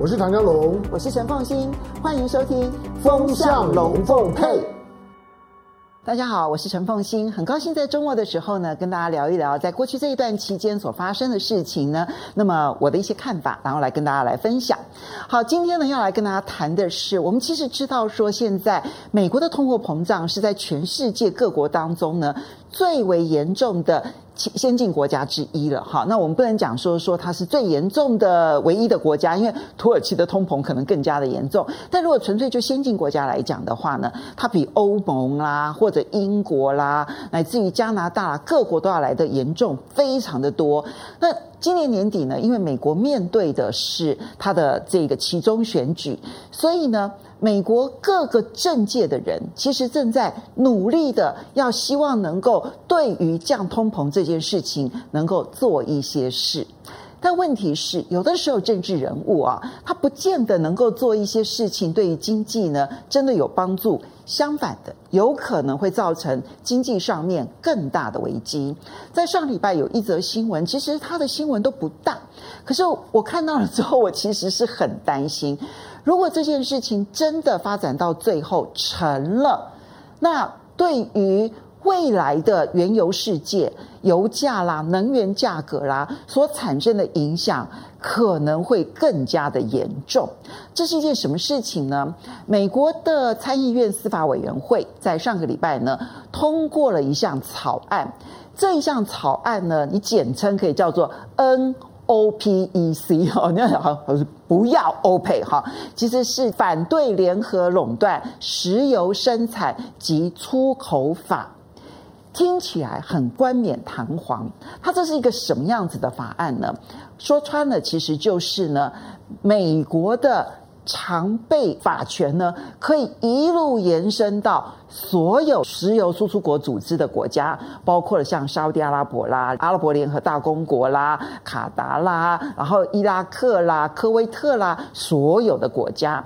我是唐江龙，我是陈凤新，欢迎收听《风向龙凤配》。大家好，我是陈凤新，很高兴在周末的时候呢，跟大家聊一聊在过去这一段期间所发生的事情呢。那么我的一些看法，然后来跟大家来分享。好，今天呢要来跟大家谈的是，我们其实知道说，现在美国的通货膨胀是在全世界各国当中呢最为严重的。先进国家之一了，哈，那我们不能讲说说它是最严重的唯一的国家，因为土耳其的通膨可能更加的严重。但如果纯粹就先进国家来讲的话呢，它比欧盟啦，或者英国啦，乃至于加拿大各国都要来的严重，非常的多。那今年年底呢，因为美国面对的是他的这个其中选举，所以呢。美国各个政界的人其实正在努力的，要希望能够对于降通膨这件事情能够做一些事，但问题是，有的时候政治人物啊，他不见得能够做一些事情，对于经济呢真的有帮助。相反的，有可能会造成经济上面更大的危机。在上礼拜有一则新闻，其实他的新闻都不大，可是我看到了之后，我其实是很担心。如果这件事情真的发展到最后成了，那对于未来的原油世界、油价啦、能源价格啦所产生的影响，可能会更加的严重。这是一件什么事情呢？美国的参议院司法委员会在上个礼拜呢通过了一项草案，这一项草案呢，你简称可以叫做 N。OPEC 哦，那好，我说不要 OPEC 哈，其实是反对联合垄断石油生产及出口法，听起来很冠冕堂皇。它这是一个什么样子的法案呢？说穿了，其实就是呢，美国的。常备法权呢，可以一路延伸到所有石油输出国组织的国家，包括了像沙乌地阿拉伯啦、阿拉伯联合大公国啦、卡达啦，然后伊拉克啦、科威特啦，所有的国家。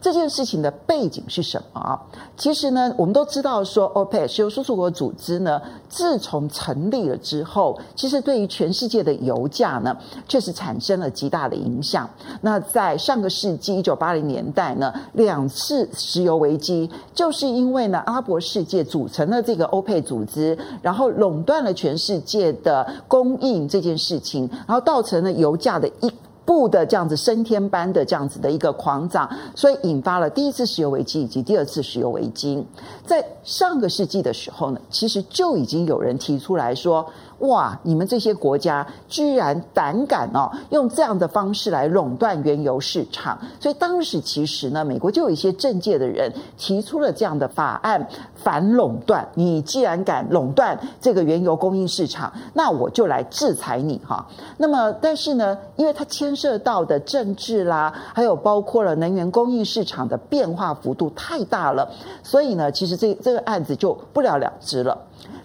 这件事情的背景是什么？其实呢，我们都知道说，OPEC 石油输出国组织呢，自从成立了之后，其实对于全世界的油价呢，确实产生了极大的影响。那在上个世纪一九八零年代呢，两次石油危机，就是因为呢，阿拉伯世界组成了这个 OPEC 组织，然后垄断了全世界的供应这件事情，然后造成了油价的一。不的这样子升天般的这样子的一个狂涨，所以引发了第一次石油危机以及第二次石油危机。在上个世纪的时候呢，其实就已经有人提出来说。哇！你们这些国家居然胆敢哦，用这样的方式来垄断原油市场，所以当时其实呢，美国就有一些政界的人提出了这样的法案，反垄断。你既然敢垄断这个原油供应市场，那我就来制裁你哈。那么，但是呢，因为它牵涉到的政治啦，还有包括了能源供应市场的变化幅度太大了，所以呢，其实这这个案子就不了了之了。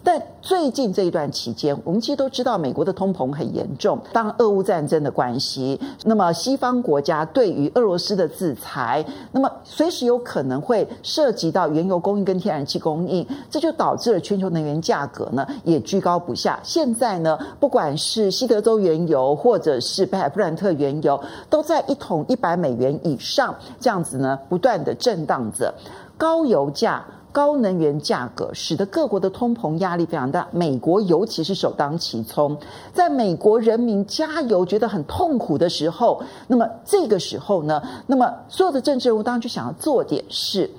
但最近这一段期间，我们其实都知道，美国的通膨很严重。当俄乌战争的关系，那么西方国家对于俄罗斯的制裁，那么随时有可能会涉及到原油供应跟天然气供应，这就导致了全球能源价格呢也居高不下。现在呢，不管是西德州原油或者是北海布兰特原油，都在一桶一百美元以上，这样子呢不断的震荡着高油价。高能源价格使得各国的通膨压力非常大，美国尤其是首当其冲。在美国人民加油觉得很痛苦的时候，那么这个时候呢，那么所有的政治人物当然就想要做点事。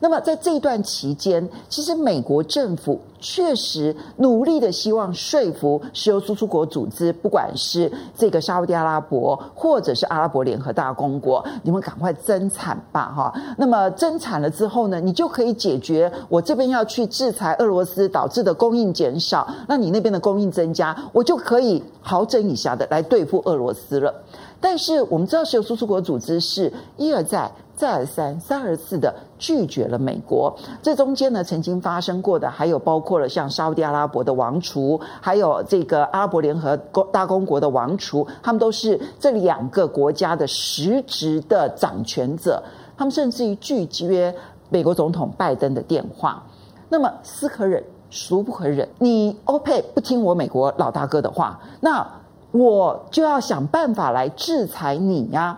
那么在这一段期间，其实美国政府确实努力的希望说服石油输出国组织，不管是这个沙乌地阿拉伯或者是阿拉伯联合大公国，你们赶快增产吧，哈。那么增产了之后呢，你就可以解决我这边要去制裁俄罗斯导致的供应减少，那你那边的供应增加，我就可以好整以暇的来对付俄罗斯了。但是我们知道，石油输出国组织是一而再。再而三、三而四的拒绝了美国。这中间呢，曾经发生过的还有包括了像沙乌地阿拉伯的王储，还有这个阿拉伯联合大公国的王储，他们都是这两个国家的实质的掌权者。他们甚至于拒绝美国总统拜登的电话。那么，斯可忍，孰不可忍？你欧佩不听我美国老大哥的话，那我就要想办法来制裁你呀、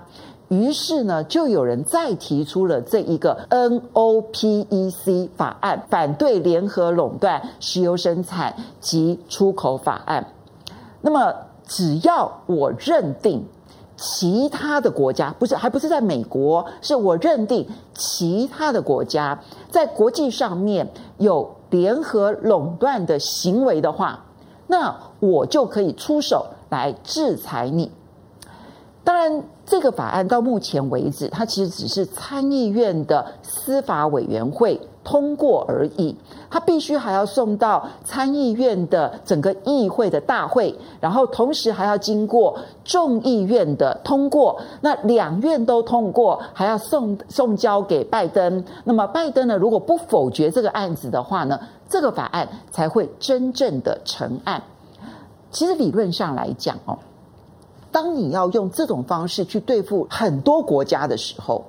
于是呢，就有人再提出了这一个 NOPEC 法案，反对联合垄断石油生产及出口法案。那么，只要我认定其他的国家，不是，还不是在美国，是我认定其他的国家在国际上面有联合垄断的行为的话，那我就可以出手来制裁你。当然，这个法案到目前为止，它其实只是参议院的司法委员会通过而已。它必须还要送到参议院的整个议会的大会，然后同时还要经过众议院的通过。那两院都通过，还要送送交给拜登。那么拜登呢，如果不否决这个案子的话呢，这个法案才会真正的成案。其实理论上来讲哦。当你要用这种方式去对付很多国家的时候，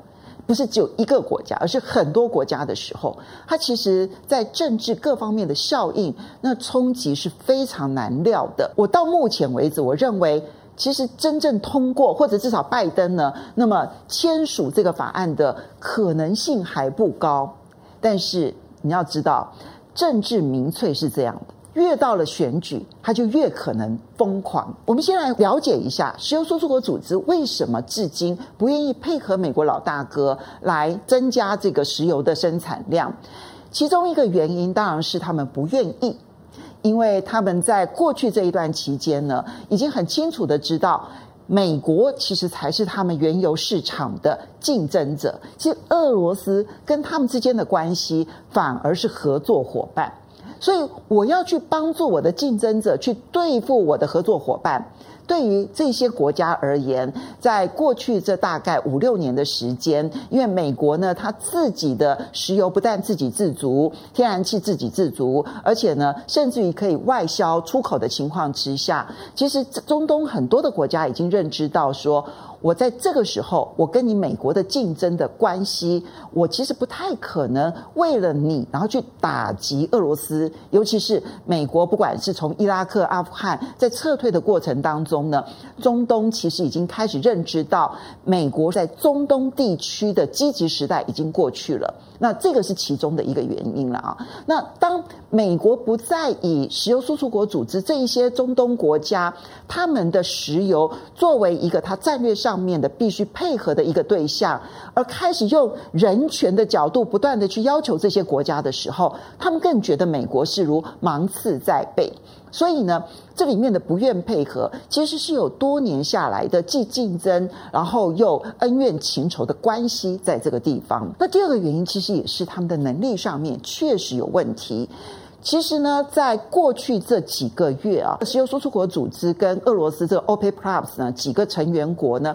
不是只有一个国家，而是很多国家的时候，它其实在政治各方面的效应，那冲击是非常难料的。我到目前为止，我认为其实真正通过或者至少拜登呢，那么签署这个法案的可能性还不高。但是你要知道，政治民粹是这样的。越到了选举，他就越可能疯狂。我们先来了解一下石油输出国组织为什么至今不愿意配合美国老大哥来增加这个石油的生产量。其中一个原因当然是他们不愿意，因为他们在过去这一段期间呢，已经很清楚的知道，美国其实才是他们原油市场的竞争者。其实俄罗斯跟他们之间的关系反而是合作伙伴。所以我要去帮助我的竞争者去对付我的合作伙伴。对于这些国家而言，在过去这大概五六年的时间，因为美国呢，它自己的石油不但自给自足，天然气自给自足，而且呢，甚至于可以外销出口的情况之下，其实中东很多的国家已经认知到说。我在这个时候，我跟你美国的竞争的关系，我其实不太可能为了你，然后去打击俄罗斯。尤其是美国，不管是从伊拉克、阿富汗在撤退的过程当中呢，中东其实已经开始认知到，美国在中东地区的积极时代已经过去了。那这个是其中的一个原因了啊。那当美国不再以石油输出国组织这一些中东国家他们的石油作为一个他战略上面的必须配合的一个对象，而开始用人权的角度不断的去要求这些国家的时候，他们更觉得美国是如芒刺在背。所以呢，这里面的不愿配合，其实是有多年下来的既竞争，然后又恩怨情仇的关系在这个地方。那第二个原因，其实也是他们的能力上面确实有问题。其实呢，在过去这几个月啊，石油输出国组织跟俄罗斯这个 OPEC Plus 呢几个成员国呢，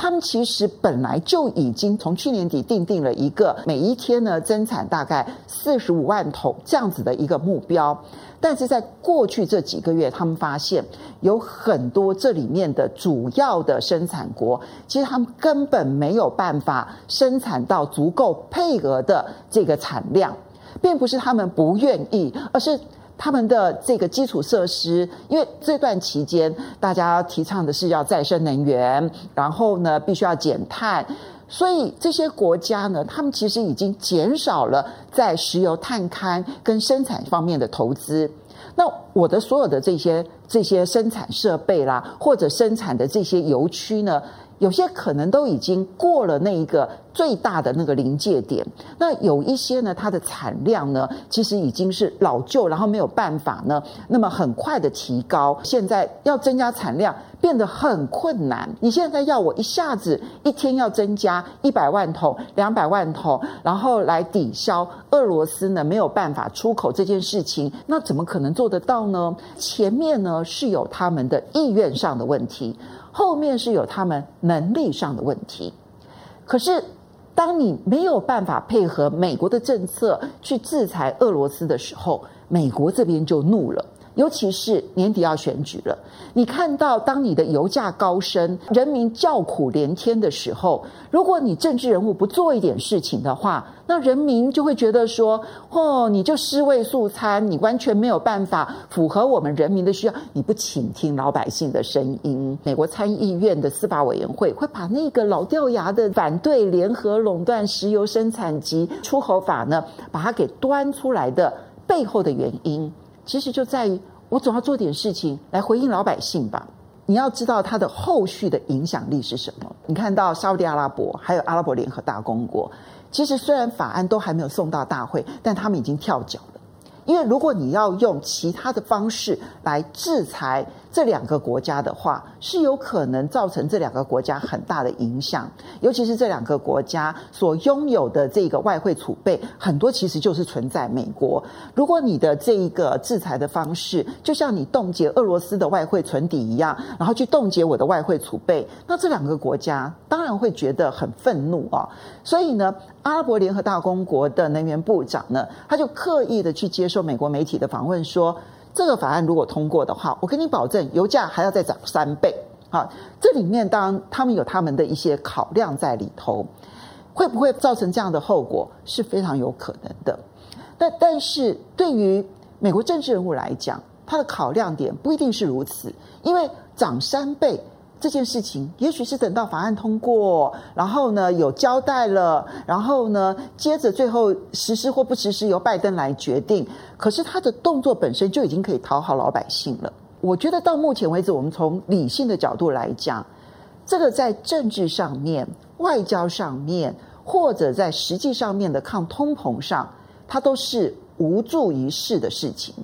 他们其实本来就已经从去年底定定了一个每一天呢增产大概四十五万桶这样子的一个目标。但是在过去这几个月，他们发现有很多这里面的主要的生产国，其实他们根本没有办法生产到足够配额的这个产量，并不是他们不愿意，而是他们的这个基础设施，因为这段期间大家提倡的是要再生能源，然后呢必须要减碳。所以这些国家呢，他们其实已经减少了在石油探勘跟生产方面的投资。那我的所有的这些这些生产设备啦，或者生产的这些油区呢，有些可能都已经过了那一个最大的那个临界点。那有一些呢，它的产量呢，其实已经是老旧，然后没有办法呢，那么很快的提高。现在要增加产量。变得很困难。你现在要我一下子一天要增加一百万桶、两百万桶，然后来抵消俄罗斯呢没有办法出口这件事情，那怎么可能做得到呢？前面呢是有他们的意愿上的问题，后面是有他们能力上的问题。可是，当你没有办法配合美国的政策去制裁俄罗斯的时候，美国这边就怒了。尤其是年底要选举了，你看到当你的油价高升，人民叫苦连天的时候，如果你政治人物不做一点事情的话，那人民就会觉得说：哦，你就尸位素餐，你完全没有办法符合我们人民的需要，你不倾听老百姓的声音。美国参议院的司法委员会会把那个老掉牙的反对联合垄断石油生产及出口法呢，把它给端出来的背后的原因。其实就在于，我总要做点事情来回应老百姓吧。你要知道它的后续的影响力是什么？你看到沙乌地阿拉伯还有阿拉伯联合大公国，其实虽然法案都还没有送到大会，但他们已经跳脚了。因为如果你要用其他的方式来制裁，这两个国家的话，是有可能造成这两个国家很大的影响，尤其是这两个国家所拥有的这个外汇储备，很多其实就是存在美国。如果你的这一个制裁的方式，就像你冻结俄罗斯的外汇存底一样，然后去冻结我的外汇储备，那这两个国家当然会觉得很愤怒啊。所以呢，阿拉伯联合大公国的能源部长呢，他就刻意的去接受美国媒体的访问说。这个法案如果通过的话，我跟你保证，油价还要再涨三倍。好，这里面当然他们有他们的一些考量在里头，会不会造成这样的后果是非常有可能的。但但是对于美国政治人物来讲，他的考量点不一定是如此，因为涨三倍。这件事情，也许是等到法案通过，然后呢有交代了，然后呢接着最后实施或不实施由拜登来决定。可是他的动作本身就已经可以讨好老百姓了。我觉得到目前为止，我们从理性的角度来讲，这个在政治上面、外交上面，或者在实际上面的抗通膨上，它都是无助于事的事情。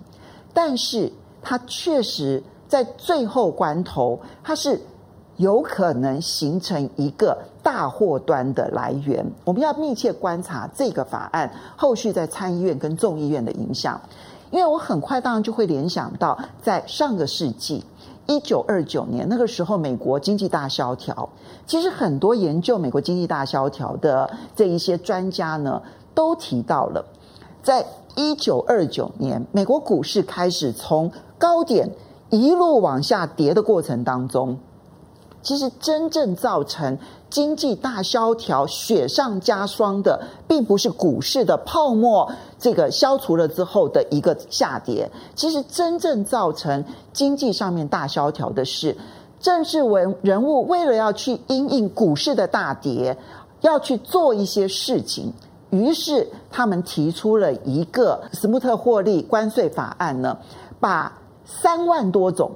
但是它确实在最后关头，它是。有可能形成一个大祸端的来源，我们要密切观察这个法案后续在参议院跟众议院的影响，因为我很快当然就会联想到，在上个世纪一九二九年那个时候，美国经济大萧条，其实很多研究美国经济大萧条的这一些专家呢，都提到了，在一九二九年美国股市开始从高点一路往下跌的过程当中。其实真正造成经济大萧条雪上加霜的，并不是股市的泡沫这个消除了之后的一个下跌。其实真正造成经济上面大萧条的是，政治文人物为了要去因应股市的大跌，要去做一些事情，于是他们提出了一个斯穆特霍利关税法案呢，把三万多种。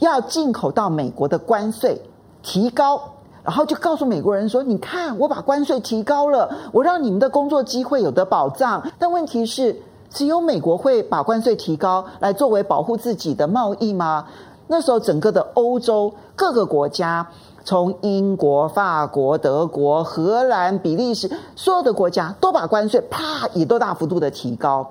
要进口到美国的关税提高，然后就告诉美国人说：“你看，我把关税提高了，我让你们的工作机会有的保障。”但问题是，只有美国会把关税提高来作为保护自己的贸易吗？那时候，整个的欧洲各个国家，从英国、法国、德国、荷兰、比利时，所有的国家都把关税啪也都大幅度的提高。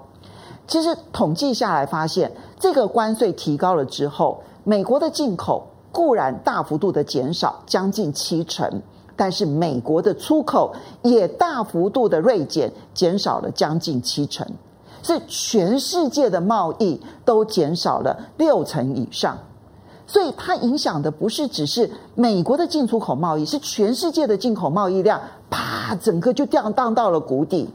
其实统计下来发现，这个关税提高了之后。美国的进口固然大幅度的减少，将近七成，但是美国的出口也大幅度的锐减，减少了将近七成，是全世界的贸易都减少了六成以上，所以它影响的不是只是美国的进出口贸易，是全世界的进口贸易量，啪，整个就掉荡到了谷底。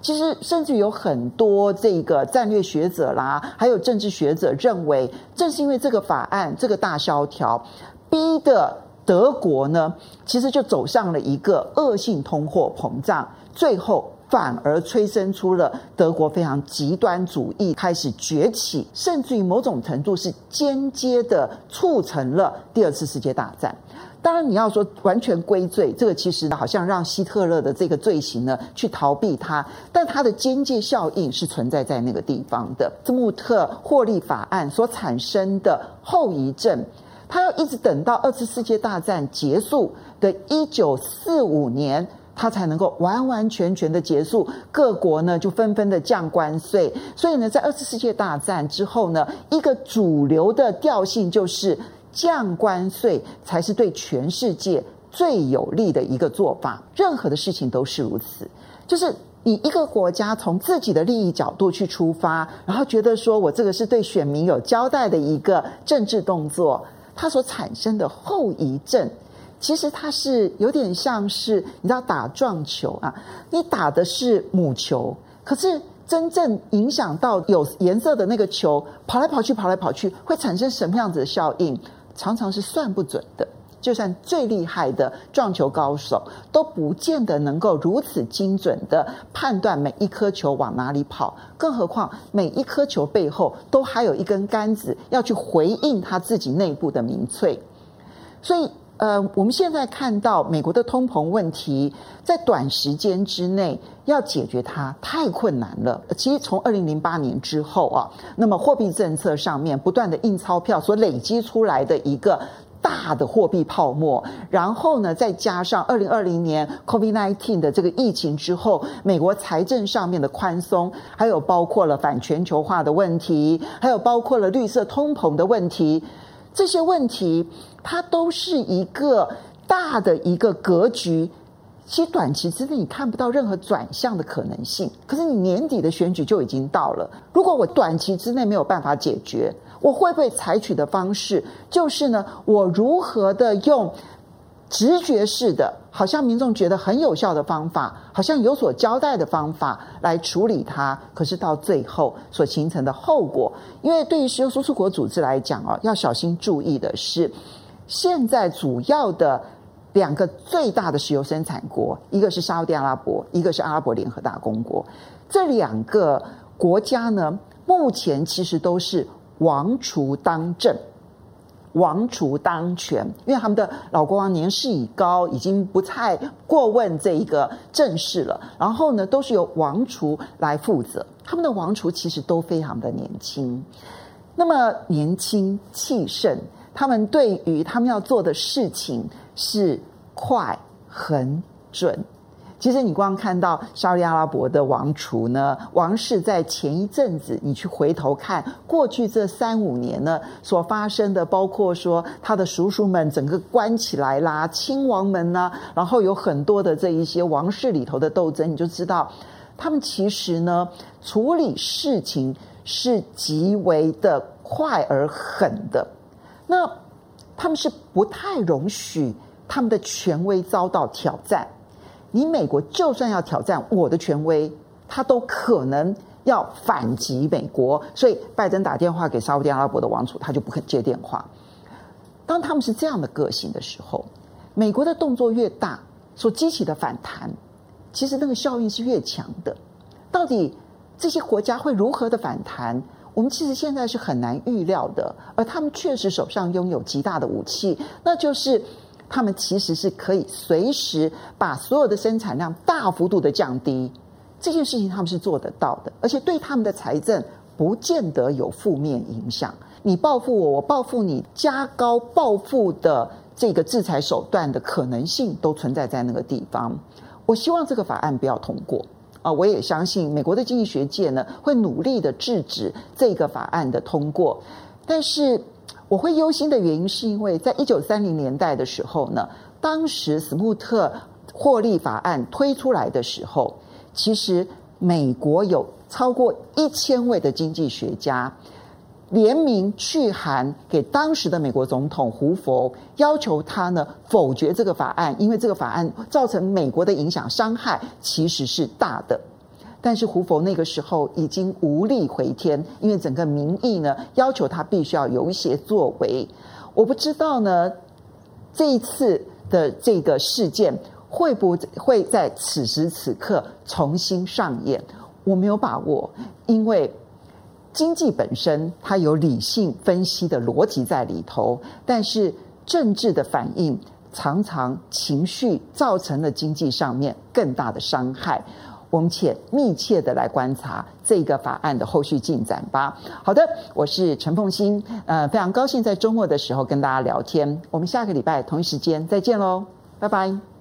其实，甚至有很多这个战略学者啦，还有政治学者认为，正是因为这个法案、这个大萧条，逼得德国呢，其实就走上了一个恶性通货膨胀，最后反而催生出了德国非常极端主义开始崛起，甚至于某种程度是间接的促成了第二次世界大战。当然，你要说完全归罪，这个其实好像让希特勒的这个罪行呢去逃避它，但它的间接效应是存在在那个地方的。斯穆特获利法案所产生的后遗症，它要一直等到二次世界大战结束的一九四五年，它才能够完完全全的结束。各国呢就纷纷的降关税，所以呢，在二次世界大战之后呢，一个主流的调性就是。降关税才是对全世界最有利的一个做法，任何的事情都是如此。就是你一个国家从自己的利益角度去出发，然后觉得说我这个是对选民有交代的一个政治动作，它所产生的后遗症，其实它是有点像是你知道打撞球啊，你打的是母球，可是真正影响到有颜色的那个球跑来跑去，跑来跑去，会产生什么样子的效应，常常是算不准的。就算最厉害的撞球高手，都不见得能够如此精准的判断每一颗球往哪里跑，更何况每一颗球背后都还有一根杆子要去回应他自己内部的民粹。所以，呃，我们现在看到美国的通膨问题，在短时间之内要解决它太困难了。其实从二零零八年之后啊，那么货币政策上面不断的印钞票所累积出来的一个。大的货币泡沫，然后呢，再加上二零二零年 COVID-19 的这个疫情之后，美国财政上面的宽松，还有包括了反全球化的问题，还有包括了绿色通膨的问题，这些问题它都是一个大的一个格局。其实短期之内你看不到任何转向的可能性，可是你年底的选举就已经到了。如果我短期之内没有办法解决，我会不会采取的方式就是呢？我如何的用直觉式的，好像民众觉得很有效的方法，好像有所交代的方法来处理它？可是到最后所形成的后果，因为对于石油输出国组织来讲啊，要小心注意的是，现在主要的。两个最大的石油生产国，一个是沙乌地阿拉伯，一个是阿拉伯联合大公国。这两个国家呢，目前其实都是王储当政，王储当权，因为他们的老国王年事已高，已经不太过问这一个政事了。然后呢，都是由王储来负责。他们的王储其实都非常的年轻，那么年轻气盛。他们对于他们要做的事情是快、很准。其实你光看到沙利阿拉伯的王储呢，王室在前一阵子，你去回头看过去这三五年呢所发生的，包括说他的叔叔们整个关起来啦，亲王们呢，然后有很多的这一些王室里头的斗争，你就知道他们其实呢处理事情是极为的快而狠的。那他们是不太容许他们的权威遭到挑战。你美国就算要挑战我的权威，他都可能要反击美国。所以拜登打电话给沙乌地阿拉伯的王储，他就不肯接电话。当他们是这样的个性的时候，美国的动作越大，所激起的反弹，其实那个效应是越强的。到底这些国家会如何的反弹？我们其实现在是很难预料的，而他们确实手上拥有极大的武器，那就是他们其实是可以随时把所有的生产量大幅度的降低，这件事情他们是做得到的，而且对他们的财政不见得有负面影响。你报复我，我报复你，加高报复的这个制裁手段的可能性都存在在那个地方。我希望这个法案不要通过。啊，我也相信美国的经济学界呢会努力的制止这个法案的通过。但是我会忧心的原因是因为在一九三零年代的时候呢，当时斯穆特获利法案推出来的时候，其实美国有超过一千位的经济学家。联名去函给当时的美国总统胡佛，要求他呢否决这个法案，因为这个法案造成美国的影响伤害其实是大的。但是胡佛那个时候已经无力回天，因为整个民意呢要求他必须要有一些作为。我不知道呢这一次的这个事件会不会在此时此刻重新上演，我没有把握，因为。经济本身它有理性分析的逻辑在里头，但是政治的反应常常情绪造成了经济上面更大的伤害。我们且密切的来观察这个法案的后续进展吧。好的，我是陈凤欣，呃，非常高兴在周末的时候跟大家聊天。我们下个礼拜同一时间再见喽，拜拜。